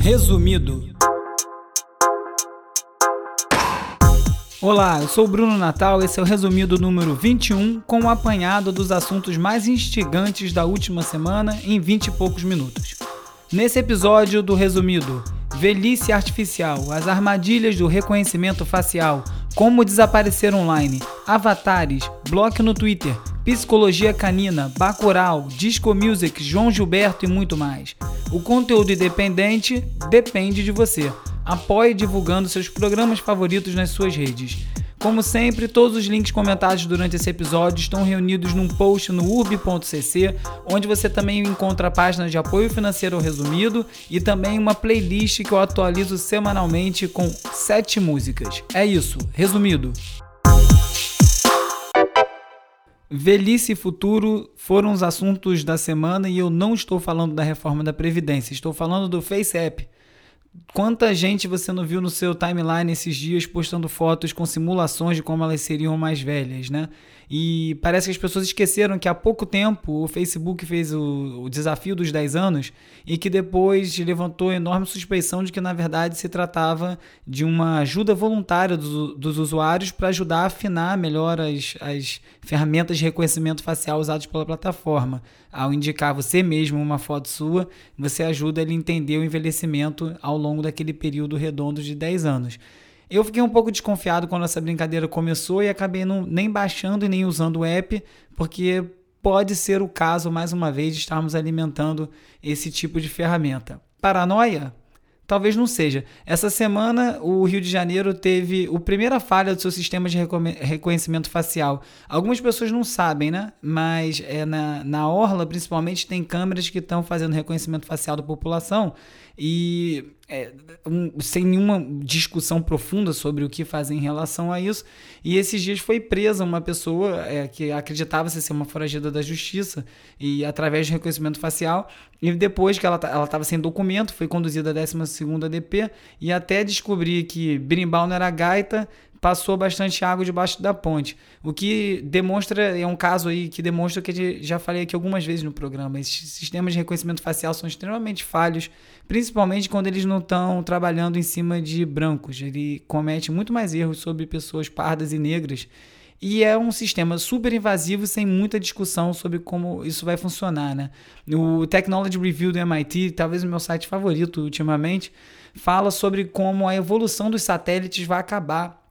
Resumido. Olá, eu sou o Bruno Natal, esse é o resumido número 21, com o um apanhado dos assuntos mais instigantes da última semana em 20 e poucos minutos. Nesse episódio do resumido, velhice artificial, as armadilhas do reconhecimento facial, como desaparecer online, avatares, bloco no Twitter, psicologia canina, Bacurau, disco music, João Gilberto e muito mais. O conteúdo independente depende de você. Apoie divulgando seus programas favoritos nas suas redes. Como sempre, todos os links comentados durante esse episódio estão reunidos num post no urb.cc, onde você também encontra a página de apoio financeiro resumido e também uma playlist que eu atualizo semanalmente com sete músicas. É isso, resumido. Velhice e futuro foram os assuntos da semana e eu não estou falando da reforma da Previdência, estou falando do FaceApp Quanta gente você não viu no seu timeline esses dias postando fotos com simulações de como elas seriam mais velhas, né? E parece que as pessoas esqueceram que há pouco tempo o Facebook fez o, o desafio dos 10 anos e que depois levantou enorme suspeição de que na verdade se tratava de uma ajuda voluntária dos, dos usuários para ajudar a afinar melhor as, as ferramentas de reconhecimento facial usadas pela plataforma. Ao indicar você mesmo uma foto sua, você ajuda ele a entender o envelhecimento ao longo daquele período redondo de 10 anos. Eu fiquei um pouco desconfiado quando essa brincadeira começou e acabei não, nem baixando e nem usando o app, porque pode ser o caso, mais uma vez, de estarmos alimentando esse tipo de ferramenta. Paranoia? Talvez não seja. Essa semana, o Rio de Janeiro teve a primeira falha do seu sistema de reconhecimento facial. Algumas pessoas não sabem, né? Mas é na, na Orla, principalmente, tem câmeras que estão fazendo reconhecimento facial da população e é, um, sem nenhuma discussão profunda sobre o que fazer em relação a isso. E esses dias foi presa uma pessoa é, que acreditava ser uma foragida da justiça e através de reconhecimento facial. E depois que ela estava sem documento, foi conduzida à 12 DP e até descobrir que berimbau não era gaita, passou bastante água debaixo da ponte. O que demonstra, é um caso aí que demonstra que já falei aqui algumas vezes no programa, esses sistemas de reconhecimento facial são extremamente falhos, principalmente quando eles não estão trabalhando em cima de brancos. Ele comete muito mais erros sobre pessoas pardas e negras. E é um sistema super invasivo sem muita discussão sobre como isso vai funcionar, né? O Technology Review do MIT, talvez o meu site favorito ultimamente, fala sobre como a evolução dos satélites vai acabar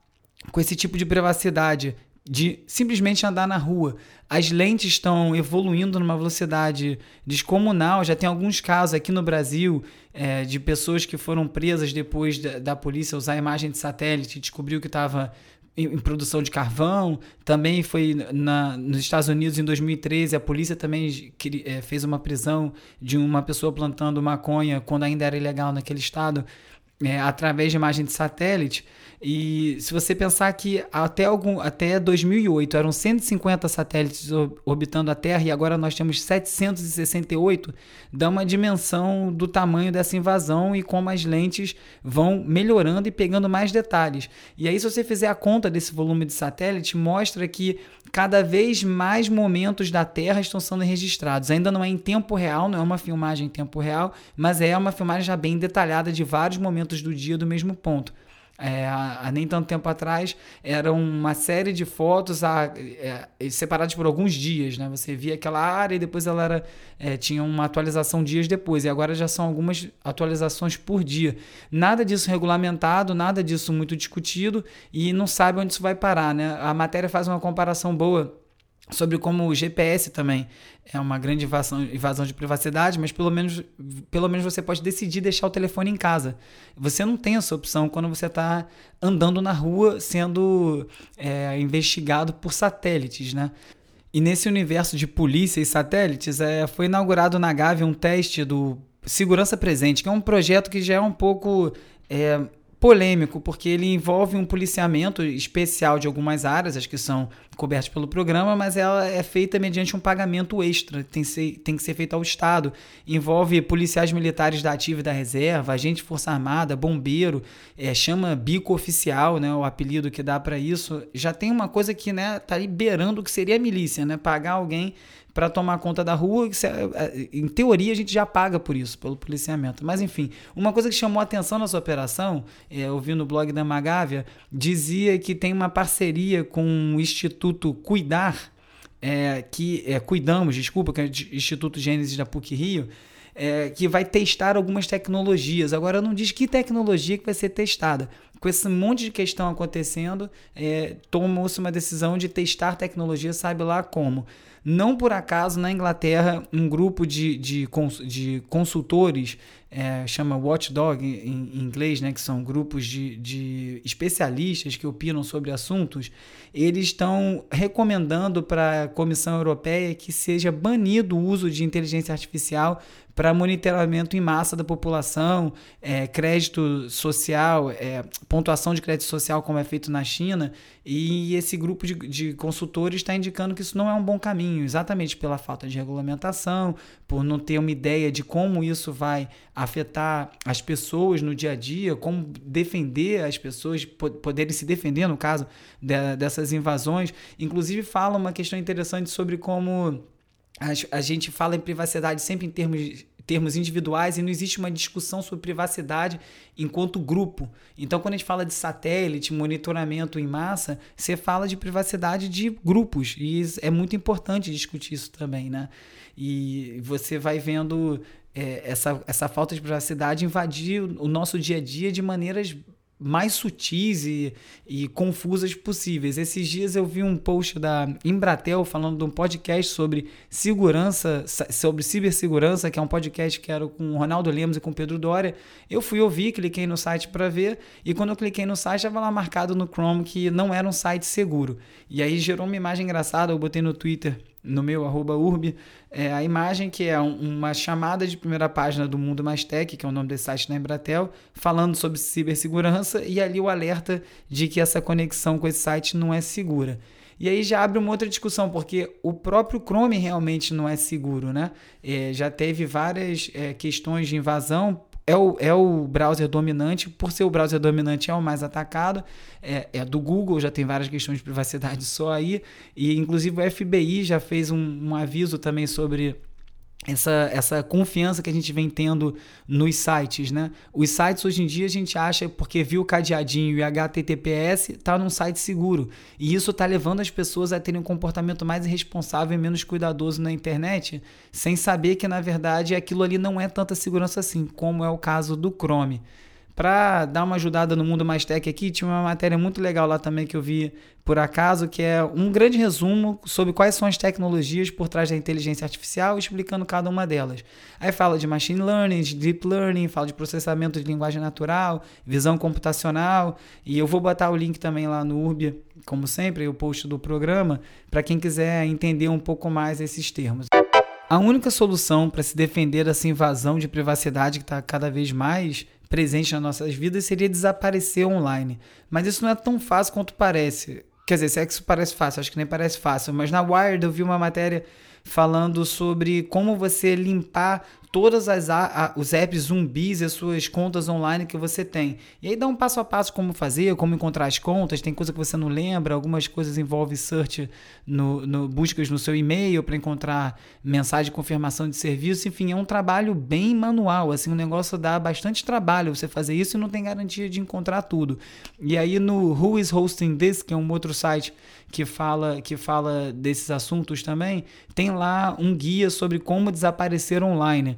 com esse tipo de privacidade, de simplesmente andar na rua. As lentes estão evoluindo numa velocidade descomunal. Já tem alguns casos aqui no Brasil é, de pessoas que foram presas depois da, da polícia usar imagem de satélite e descobriu que estava em, em, produção de carvão. Também foi na, nos Estados Unidos em 2013. A polícia também é, fez uma prisão de uma pessoa plantando maconha quando ainda era ilegal naquele estado, é, através de imagem de satélite. E se você pensar que até, algum, até 2008 eram 150 satélites orbitando a Terra e agora nós temos 768, dá uma dimensão do tamanho dessa invasão e como as lentes vão melhorando e pegando mais detalhes. E aí, se você fizer a conta desse volume de satélite, mostra que cada vez mais momentos da Terra estão sendo registrados. Ainda não é em tempo real, não é uma filmagem em tempo real, mas é uma filmagem já bem detalhada de vários momentos do dia do mesmo ponto. É, há, nem tanto tempo atrás, era uma série de fotos a, é, separadas por alguns dias. Né? Você via aquela área e depois ela era, é, tinha uma atualização dias depois. E agora já são algumas atualizações por dia. Nada disso regulamentado, nada disso muito discutido e não sabe onde isso vai parar. Né? A matéria faz uma comparação boa sobre como o GPS também é uma grande invasão, invasão de privacidade, mas pelo menos, pelo menos você pode decidir deixar o telefone em casa. Você não tem essa opção quando você está andando na rua sendo é, investigado por satélites, né? E nesse universo de polícia e satélites, é, foi inaugurado na Gávea um teste do Segurança Presente, que é um projeto que já é um pouco é, polêmico, porque ele envolve um policiamento especial de algumas áreas, as que são cobertas pelo programa, mas ela é feita mediante um pagamento extra, tem, ser, tem que ser feito ao Estado. Envolve policiais militares da ativa e da reserva, agente de Força Armada, bombeiro, é, chama bico oficial, né, o apelido que dá para isso. Já tem uma coisa que né, tá liberando o que seria a milícia, né, pagar alguém para tomar conta da rua. Em teoria, a gente já paga por isso, pelo policiamento. Mas, enfim, uma coisa que chamou atenção nessa operação, é, no blog da Magávia, dizia que tem uma parceria com o Instituto Cuidar, é, que é, Cuidamos, desculpa, que é o Instituto Gênesis da PUC Rio, é, que vai testar algumas tecnologias. Agora, não diz que tecnologia que vai ser testada. Com esse monte de questão acontecendo, é, tomou-se uma decisão de testar tecnologia, sabe lá como. Não por acaso, na Inglaterra, um grupo de, de, de consultores, é, chama Watchdog em, em, inglês, né, que são grupos de, de especialistas que opinam sobre assuntos, eles estão recomendando para a Comissão Europeia que seja banido o uso de inteligência artificial para monitoramento em massa da população, é, crédito social, é, pontuação de crédito social, como é feito na China, e esse grupo de, de consultores está indicando que isso não é um bom caminho, exatamente pela falta de regulamentação, por não ter uma ideia de como isso vai afetar as pessoas no dia a dia, como defender as pessoas, poderem se defender, no caso, de, dessas invasões. Inclusive, fala uma questão interessante sobre como a, a gente fala em privacidade sempre em termos termos individuais e não existe uma discussão sobre privacidade enquanto grupo. Então, quando a gente fala de satélite, monitoramento em massa, você fala de privacidade de grupos e é muito importante discutir isso também, né? E você vai vendo é, essa, essa falta de privacidade invadir o nosso dia a dia de maneiras mais sutis e, e confusas possíveis. Esses dias eu vi um post da Embratel falando de um podcast sobre segurança, sobre cibersegurança, que é um podcast que era com o Ronaldo Lemos e com o Pedro Doria. Eu fui ouvir, cliquei no site para ver, e quando eu cliquei no site, estava lá marcado no Chrome que não era um site seguro. E aí gerou uma imagem engraçada, eu botei no Twitter no meu arroba urb, é, a imagem que é uma chamada de primeira página do Mundo Mais Tech, que é o nome desse site da Embratel, falando sobre cibersegurança e ali o alerta de que essa conexão com esse site não é segura. E aí já abre uma outra discussão, porque o próprio Chrome realmente não é seguro, né? É, já teve várias é, questões de invasão é o, é o browser dominante, por ser o browser dominante é o mais atacado, é, é do Google, já tem várias questões de privacidade só aí, e inclusive o FBI já fez um, um aviso também sobre essa, essa confiança que a gente vem tendo nos sites, né? Os sites hoje em dia a gente acha, porque viu o cadeadinho e HTTPS, está num site seguro. E isso está levando as pessoas a terem um comportamento mais irresponsável e menos cuidadoso na internet, sem saber que, na verdade, aquilo ali não é tanta segurança assim, como é o caso do Chrome. Para dar uma ajudada no mundo mais tech aqui, tinha uma matéria muito legal lá também que eu vi por acaso, que é um grande resumo sobre quais são as tecnologias por trás da inteligência artificial, explicando cada uma delas. Aí fala de machine learning, de deep learning, fala de processamento de linguagem natural, visão computacional, e eu vou botar o link também lá no Urb, como sempre, o post do programa, para quem quiser entender um pouco mais esses termos. A única solução para se defender dessa invasão de privacidade que está cada vez mais presente nas nossas vidas seria desaparecer online. Mas isso não é tão fácil quanto parece. Quer dizer, se é parece fácil, acho que nem parece fácil. Mas na Wired eu vi uma matéria falando sobre como você limpar todas as a, os apps zumbis e as suas contas online que você tem. E aí dá um passo a passo como fazer, como encontrar as contas, tem coisa que você não lembra, algumas coisas envolvem search no, no buscas no seu e-mail para encontrar mensagem de confirmação de serviço, enfim, é um trabalho bem manual, assim, um negócio dá bastante trabalho você fazer isso e não tem garantia de encontrar tudo. E aí no Who is Hosting This, que é um outro site que fala que fala desses assuntos também, tem lá um guia sobre como desaparecer online.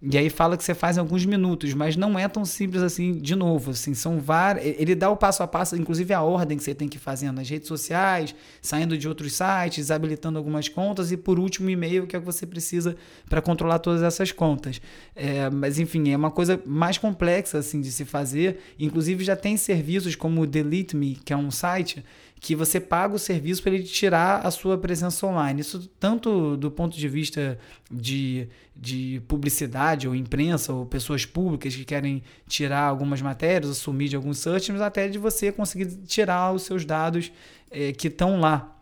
E aí fala que você faz em alguns minutos, mas não é tão simples assim, de novo, assim, são vários, ele dá o passo a passo, inclusive a ordem que você tem que fazer nas redes sociais, saindo de outros sites, desabilitando algumas contas e por último e-mail que é o que você precisa para controlar todas essas contas. É, mas enfim, é uma coisa mais complexa assim de se fazer, inclusive já tem serviços como o Delete Me, que é um site que você paga o serviço para ele tirar a sua presença online. Isso tanto do ponto de vista de, de publicidade ou imprensa ou pessoas públicas que querem tirar algumas matérias, assumir de alguns search, mas até de você conseguir tirar os seus dados é, que estão lá.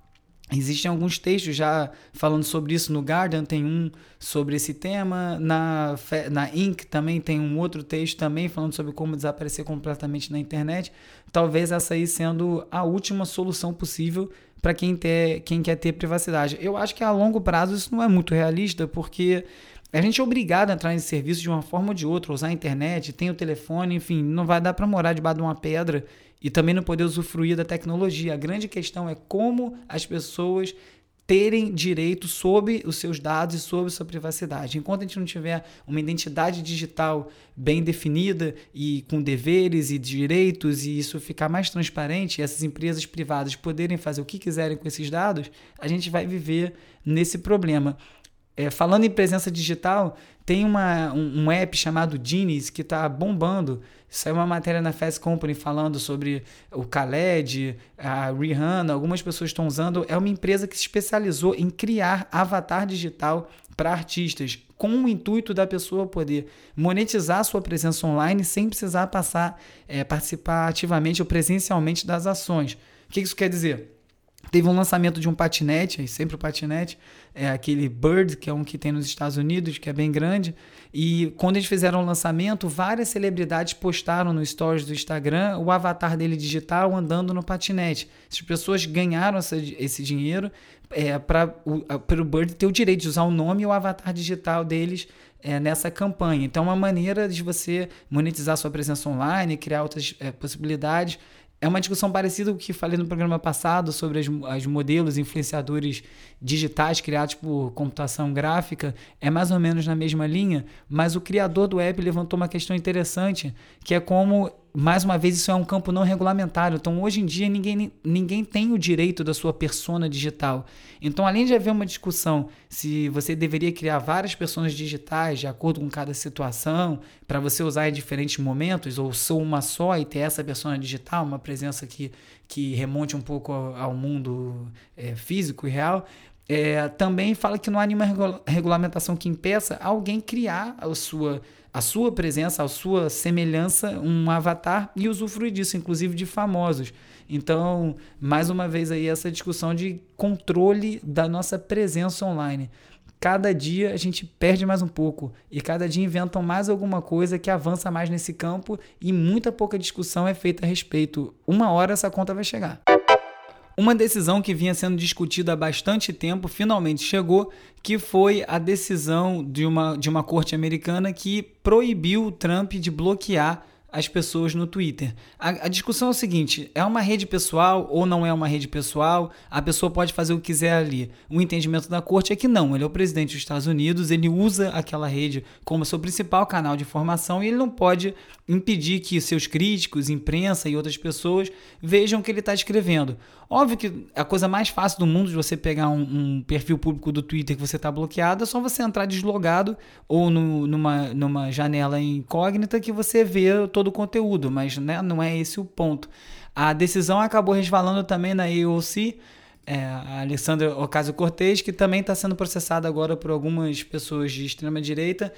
Existem alguns textos já falando sobre isso no Guardian, tem um sobre esse tema. Na, na Inc. também tem um outro texto também falando sobre como desaparecer completamente na internet. Talvez essa aí sendo a última solução possível para quem, quem quer ter privacidade. Eu acho que a longo prazo isso não é muito realista, porque a gente é obrigado a entrar nesse serviço de uma forma ou de outra, usar a internet, tem o telefone, enfim, não vai dar para morar debaixo de uma pedra e também não poder usufruir da tecnologia. A grande questão é como as pessoas terem direito sobre os seus dados e sobre sua privacidade. Enquanto a gente não tiver uma identidade digital bem definida e com deveres e direitos e isso ficar mais transparente, e essas empresas privadas poderem fazer o que quiserem com esses dados, a gente vai viver nesse problema. É, falando em presença digital, tem uma, um, um app chamado Genies que está bombando. Saiu uma matéria na Fast Company falando sobre o Khaled, a Rihanna, algumas pessoas estão usando. É uma empresa que se especializou em criar avatar digital para artistas, com o intuito da pessoa poder monetizar sua presença online sem precisar passar, é, participar ativamente ou presencialmente das ações. O que isso quer dizer? Teve um lançamento de um patinete, sempre o patinete, é aquele Bird, que é um que tem nos Estados Unidos, que é bem grande. E quando eles fizeram o lançamento, várias celebridades postaram no stories do Instagram o avatar dele digital andando no patinete. As pessoas ganharam essa, esse dinheiro é, para o Bird ter o direito de usar o nome e o avatar digital deles é, nessa campanha. Então, é uma maneira de você monetizar sua presença online, criar outras é, possibilidades. É uma discussão parecida com o que falei no programa passado sobre as, as modelos influenciadores digitais criados por computação gráfica. É mais ou menos na mesma linha, mas o criador do app levantou uma questão interessante, que é como mais uma vez, isso é um campo não regulamentário. Então, hoje em dia, ninguém, ninguém tem o direito da sua persona digital. Então, além de haver uma discussão se você deveria criar várias pessoas digitais de acordo com cada situação, para você usar em diferentes momentos, ou sou uma só e ter essa persona digital, uma presença que, que remonte um pouco ao, ao mundo é, físico e real, é, também fala que não há nenhuma regulamentação que impeça alguém criar a sua a sua presença, a sua semelhança, um avatar e usufruir disso, inclusive de famosos. Então, mais uma vez aí essa discussão de controle da nossa presença online. Cada dia a gente perde mais um pouco e cada dia inventam mais alguma coisa que avança mais nesse campo e muita pouca discussão é feita a respeito. Uma hora essa conta vai chegar. Uma decisão que vinha sendo discutida há bastante tempo finalmente chegou, que foi a decisão de uma, de uma corte americana que proibiu o Trump de bloquear as pessoas no Twitter. A, a, discussão é o seguinte: é uma rede pessoal ou não é uma rede pessoal? A pessoa pode fazer o que quiser ali. O entendimento da corte é que não, ele é o presidente dos Estados Unidos, ele usa aquela rede como seu principal canal de informação e ele não pode impedir que seus críticos, imprensa e outras pessoas vejam o que ele está escrevendo. Óbvio que a coisa mais fácil do mundo de você pegar um, um perfil público do Twitter que você está bloqueado é só você entrar deslogado ou no, numa, numa janela incógnita que você vê todo o conteúdo, mas né, não é esse o ponto. A decisão acabou resvalando também na AOC, é, a Alessandra Ocasio-Cortez, que também está sendo processada agora por algumas pessoas de extrema-direita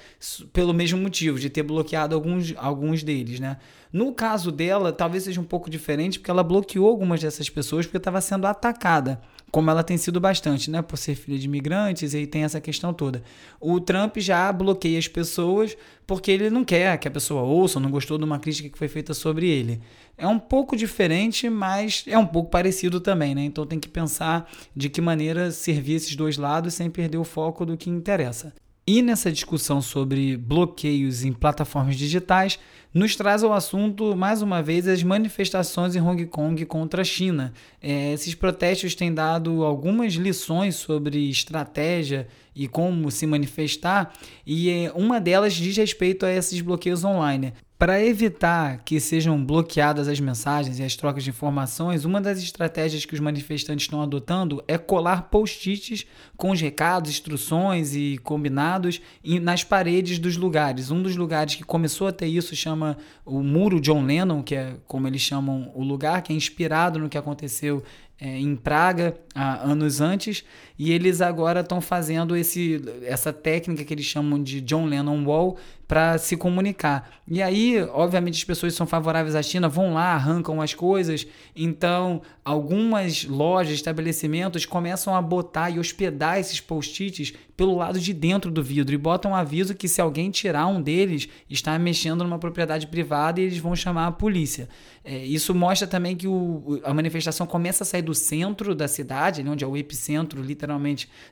pelo mesmo motivo, de ter bloqueado alguns, alguns deles, né? No caso dela, talvez seja um pouco diferente, porque ela bloqueou algumas dessas pessoas porque estava sendo atacada como ela tem sido bastante, né, por ser filha de imigrantes, e tem essa questão toda. O Trump já bloqueia as pessoas porque ele não quer que a pessoa ouça, não gostou de uma crítica que foi feita sobre ele. É um pouco diferente, mas é um pouco parecido também, né? Então tem que pensar de que maneira servir esses dois lados sem perder o foco do que interessa. E nessa discussão sobre bloqueios em plataformas digitais, nos traz ao assunto, mais uma vez, as manifestações em Hong Kong contra a China. É, esses protestos têm dado algumas lições sobre estratégia e como se manifestar, e é, uma delas diz respeito a esses bloqueios online. Para evitar que sejam bloqueadas as mensagens e as trocas de informações, uma das estratégias que os manifestantes estão adotando é colar post-its com os recados, instruções e combinados nas paredes dos lugares. Um dos lugares que começou a ter isso chama o Muro John Lennon, que é como eles chamam o lugar, que é inspirado no que aconteceu é, em Praga há anos antes, e eles agora estão fazendo esse, essa técnica que eles chamam de John Lennon Wall para se comunicar. E aí, obviamente, as pessoas são favoráveis à China vão lá, arrancam as coisas, então algumas lojas, estabelecimentos começam a botar e hospedar esses post-its pelo lado de dentro do vidro e botam um aviso que se alguém tirar um deles, está mexendo numa propriedade privada e eles vão chamar a polícia. É, isso mostra também que o, a manifestação começa a sair do centro da cidade, onde é o epicentro, literalmente,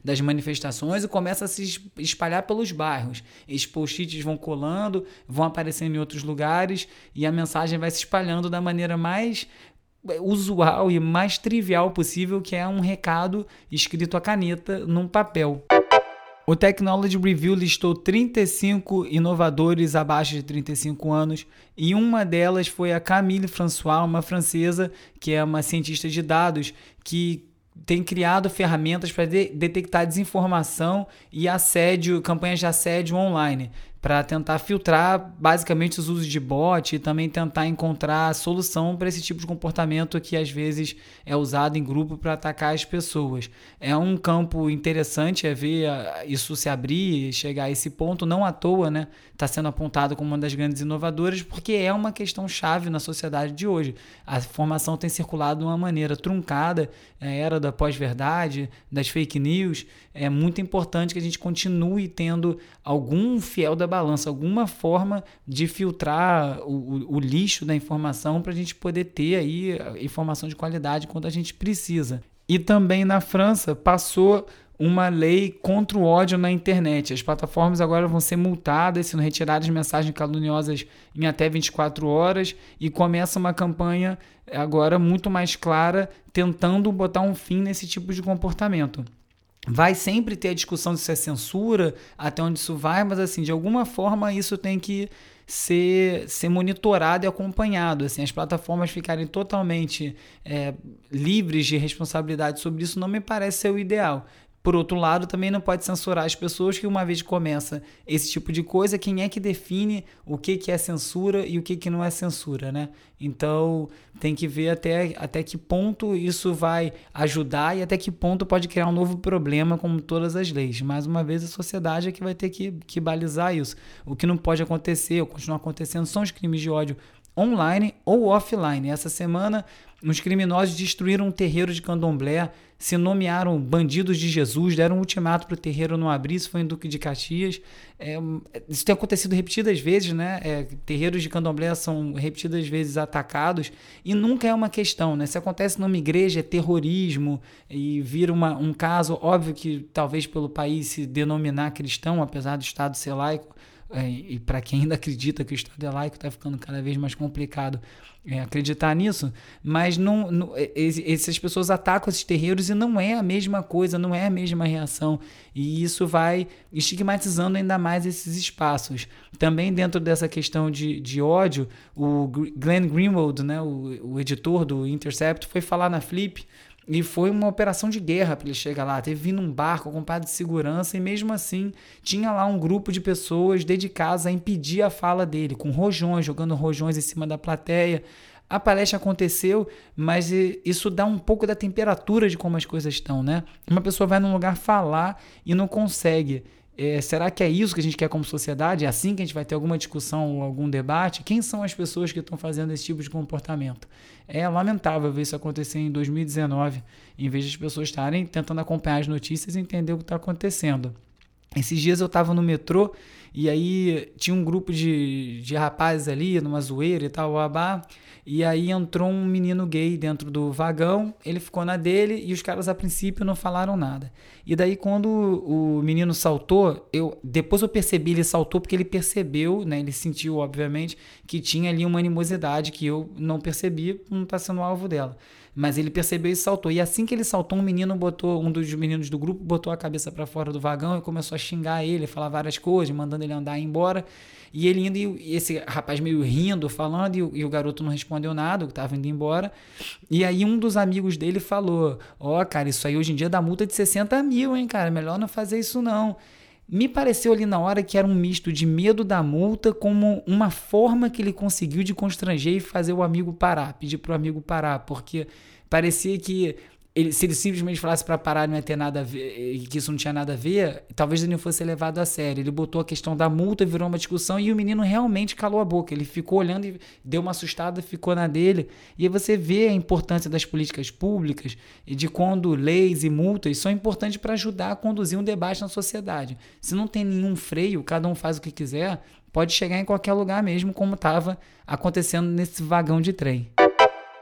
das manifestações, e começa a se espalhar pelos bairros. Esses post-its vão colando, vão aparecendo em outros lugares e a mensagem vai se espalhando da maneira mais usual e mais trivial possível, que é um recado escrito a caneta num papel. O Technology Review listou 35 inovadores abaixo de 35 anos e uma delas foi a Camille François, uma francesa que é uma cientista de dados que tem criado ferramentas para de detectar desinformação e assédio, campanhas de assédio online para tentar filtrar basicamente os usos de bot e também tentar encontrar solução para esse tipo de comportamento que às vezes é usado em grupo para atacar as pessoas. É um campo interessante é ver ah, isso se abrir chegar a esse ponto, não à toa, né? Está sendo apontado como uma das grandes inovadoras, porque é uma questão chave na sociedade de hoje. A informação tem circulado de uma maneira truncada, a era da pós-verdade, das fake news. É muito importante que a gente continue tendo algum fiel da balança, alguma forma de filtrar o, o, o lixo da informação para a gente poder ter aí informação de qualidade quando a gente precisa. E também na França passou uma lei contra o ódio na internet. As plataformas agora vão ser multadas se não mensagens caluniosas em até 24 horas e começa uma campanha agora muito mais clara tentando botar um fim nesse tipo de comportamento. Vai sempre ter a discussão de se é censura, até onde isso vai, mas assim, de alguma forma isso tem que ser, ser monitorado e acompanhado. Assim, as plataformas ficarem totalmente é, livres de responsabilidade sobre isso não me parece ser o ideal. Por outro lado, também não pode censurar as pessoas que uma vez começa esse tipo de coisa, quem é que define o que, que é censura e o que, que não é censura, né? Então, tem que ver até, até que ponto isso vai ajudar e até que ponto pode criar um novo problema, como todas as leis. Mais uma vez, a sociedade é que vai ter que, que balizar isso. O que não pode acontecer ou continuar acontecendo são os crimes de ódio online ou offline. Essa semana, os criminosos destruíram um terreiro de candomblé, se nomearam bandidos de Jesus, deram um ultimato para o terreiro não abrir, isso foi em Duque de Caxias. É, isso tem acontecido repetidas vezes, né? É, terreiros de candomblé são repetidas vezes atacados e nunca é uma questão, né? Se acontece numa igreja, é terrorismo e vira uma, um caso, óbvio que talvez pelo país se denominar cristão, apesar do Estado ser laico, é, e para quem ainda acredita que o Estado é laico, está ficando cada vez mais complicado é, acreditar nisso, mas não, não, essas pessoas atacam esses terreiros e não é a mesma coisa, não é a mesma reação. E isso vai estigmatizando ainda mais esses espaços. Também dentro dessa questão de, de ódio, o Glenn Greenwald, né, o, o editor do Intercept, foi falar na Flip e foi uma operação de guerra para ele chegar lá. Teve vindo um barco ocupado de segurança e mesmo assim tinha lá um grupo de pessoas dedicadas a impedir a fala dele, com rojões, jogando rojões em cima da plateia. A palestra aconteceu, mas isso dá um pouco da temperatura de como as coisas estão, né? Uma pessoa vai num lugar falar e não consegue. É, será que é isso que a gente quer como sociedade? É assim que a gente vai ter alguma discussão ou algum debate? Quem são as pessoas que estão fazendo esse tipo de comportamento? É lamentável ver isso acontecer em 2019, em vez de as pessoas estarem tentando acompanhar as notícias e entender o que está acontecendo. Esses dias eu estava no metrô e aí tinha um grupo de, de rapazes ali, numa zoeira e tal, babá. E aí entrou um menino gay dentro do vagão, ele ficou na dele e os caras a princípio não falaram nada. E daí quando o menino saltou, eu depois eu percebi ele saltou porque ele percebeu, né, ele sentiu obviamente que tinha ali uma animosidade que eu não percebi, não está sendo alvo dela. Mas ele percebeu e saltou. E assim que ele saltou, um menino botou, um dos meninos do grupo botou a cabeça para fora do vagão e começou a xingar ele, falar várias coisas, mandando ele andar e ir embora. E ele indo, e esse rapaz meio rindo, falando, e o, e o garoto não respondeu nada, que estava indo embora. E aí um dos amigos dele falou: Ó, oh, cara, isso aí hoje em dia dá multa de 60 mil, hein, cara? Melhor não fazer isso não. Me pareceu ali na hora que era um misto de medo da multa como uma forma que ele conseguiu de constranger e fazer o amigo parar, pedir para o amigo parar, porque parecia que ele, se ele simplesmente falasse para parar não ia ter nada a ver, que isso não tinha nada a ver, talvez ele não fosse levado a sério. Ele botou a questão da multa, virou uma discussão e o menino realmente calou a boca. Ele ficou olhando e deu uma assustada, ficou na dele. E aí você vê a importância das políticas públicas e de quando leis e multas são importantes para ajudar a conduzir um debate na sociedade. Se não tem nenhum freio, cada um faz o que quiser, pode chegar em qualquer lugar mesmo, como estava acontecendo nesse vagão de trem.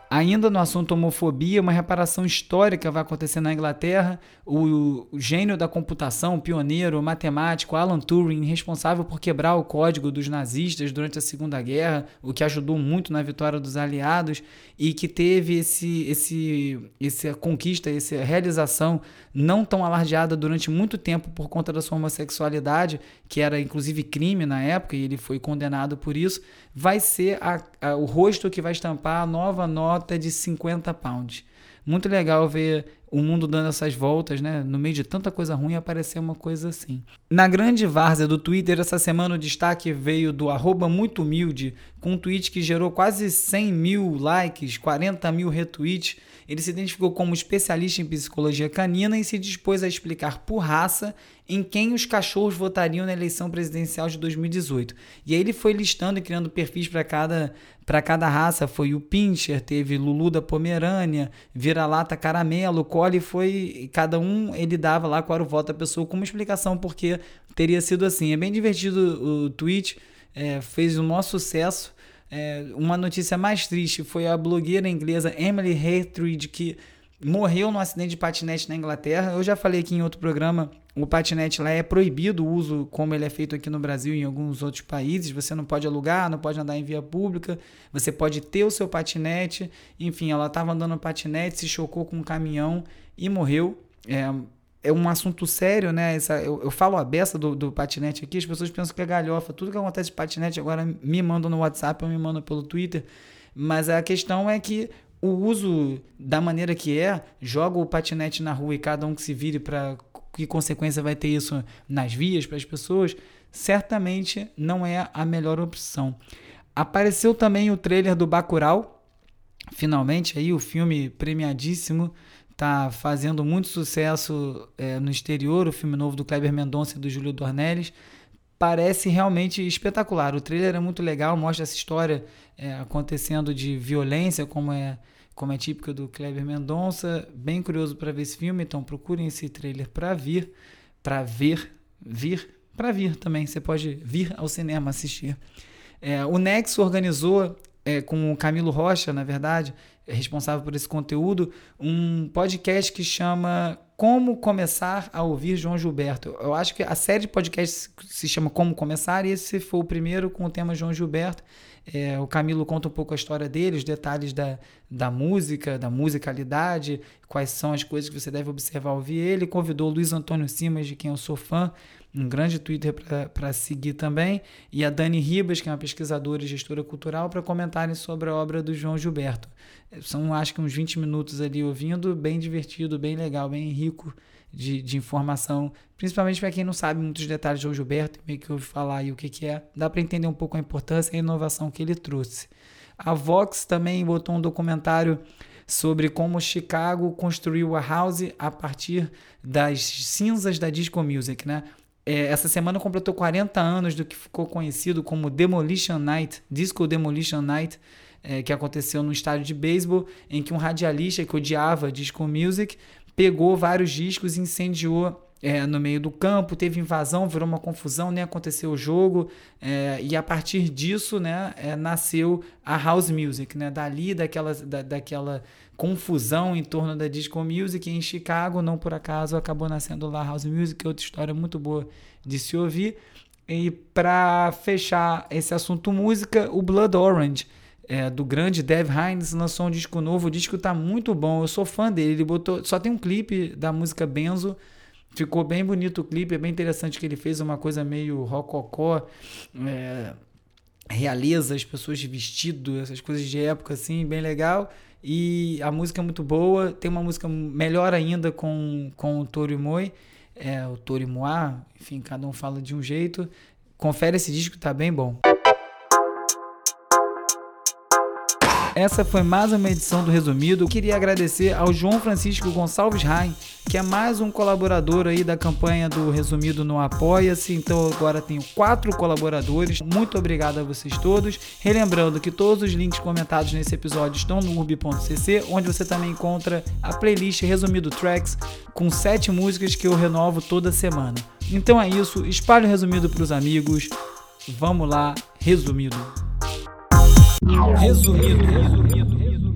Ainda no assunto homofobia, uma reparação histórica vai acontecer na Inglaterra. O, gênio da computação, pioneiro, matemático Alan Turing, responsável por quebrar o código dos nazistas durante a Segunda Guerra, o que ajudou muito na vitória dos aliados e que teve esse, esse, essa conquista, essa realização não tão alardeada durante muito tempo por conta da sua homossexualidade, que era inclusive crime na época e ele foi condenado por isso, vai ser a, o rosto que vai estampar a nova nota de 50 pounds. Muito legal ver o mundo dando essas voltas, né? No meio de tanta coisa ruim aparecer uma coisa assim. Na grande várzea do Twitter, essa semana o destaque veio do arroba muito humilde, com um tweet que gerou quase 100 mil likes, 40 mil retweets. Ele se identificou como especialista em psicologia canina e se dispôs a explicar por raça em quem os cachorros votariam na eleição presidencial de 2018. E aí ele foi listando e criando perfis para cada, cada raça. Foi o Pinscher, teve Lulu da Pomerânia, Vira-Lata Caramelo, Collie foi. Cada um ele dava lá qual era o voto da pessoa com uma explicação porque teria sido assim. É bem divertido o tweet, é, fez um maior sucesso. É, uma notícia mais triste foi a blogueira inglesa Emily Hatridge, que morreu num acidente de patinete na Inglaterra. Eu já falei aqui em outro programa, o patinete lá é proibido o uso como ele é feito aqui no Brasil e em alguns outros países. Você não pode alugar, não pode andar em via pública, você pode ter o seu patinete. Enfim, ela estava andando no patinete, se chocou com um caminhão e morreu. É, é um assunto sério, né? Essa, eu, eu falo a beça do, do, patinete aqui, as pessoas pensam que é galhofa. Tudo que acontece de patinete agora me mandam no WhatsApp ou me mandam pelo Twitter. Mas a questão é que o uso da maneira que é, joga o patinete na rua e cada um que se vire para que consequência vai ter isso nas vias para as pessoas, certamente não é a melhor opção. Apareceu também o trailer do Bacurau, finalmente aí o filme premiadíssimo, está fazendo muito sucesso é, no exterior, o filme novo do Kleber Mendonça e do Júlio Dornelles, parece realmente espetacular. O trailer é muito legal, mostra essa história é, acontecendo de violência, como é como é típico do Kleber Mendonça. Bem curioso para ver esse filme, então procurem esse trailer para vir, para ver, vir, para vir também. Você pode vir ao cinema assistir. É, o Nexo organizou é, com o Camilo Rocha, na verdade, é responsável por esse conteúdo, um podcast que chama Como Começar a Ouvir João Gilberto. Eu acho que a série de podcasts se chama Como Começar, e esse foi o primeiro com o tema João Gilberto. É, o Camilo conta um pouco a história dele, os detalhes da, da música, da musicalidade, quais são as coisas que você deve observar ao ouvir ele. Convidou o Luiz Antônio Simas, de quem eu sou fã, um grande Twitter para seguir também, e a Dani Ribas, que é uma pesquisadora e gestora cultural, para comentarem sobre a obra do João Gilberto. São acho que uns 20 minutos ali ouvindo, bem divertido, bem legal, bem rico de, de informação, principalmente para quem não sabe muitos detalhes de João Gilberto, meio que ouve falar e o que, que é, dá para entender um pouco a importância e a inovação que ele trouxe. A Vox também botou um documentário sobre como Chicago construiu a house a partir das cinzas da disco music, né? É, essa semana completou 40 anos do que ficou conhecido como Demolition Night, Disco Demolition Night, é, que aconteceu no estádio de beisebol, em que um radialista que odiava disco music pegou vários discos e incendiou é, no meio do campo, teve invasão, virou uma confusão, nem aconteceu o jogo, é, e a partir disso né, é, nasceu a house music, né, dali daquela, da, daquela confusão em torno da disco music em Chicago, não por acaso acabou nascendo lá house music, outra história muito boa de se ouvir. E para fechar esse assunto música, o Blood Orange, é, do grande Dev Hines lançou um disco novo. O disco tá muito bom. Eu sou fã dele. Ele botou. Só tem um clipe da música Benzo. Ficou bem bonito o clipe. É bem interessante que ele fez uma coisa meio rococó. É, realeza, as pessoas de vestido, essas coisas de época assim, bem legal. E a música é muito boa. Tem uma música melhor ainda com, com o Tori Moi. É, o Tori Moa, enfim, cada um fala de um jeito. Confere esse disco, tá bem bom. Essa foi mais uma edição do Resumido. Queria agradecer ao João Francisco Gonçalves Rain, que é mais um colaborador aí da campanha do Resumido no Apoia-se. Então agora tenho quatro colaboradores. Muito obrigado a vocês todos. Relembrando que todos os links comentados nesse episódio estão no urb.cc, onde você também encontra a playlist Resumido Tracks com sete músicas que eu renovo toda semana. Então é isso. Espalhe o resumido para os amigos. Vamos lá, resumido. Resumido, resumido.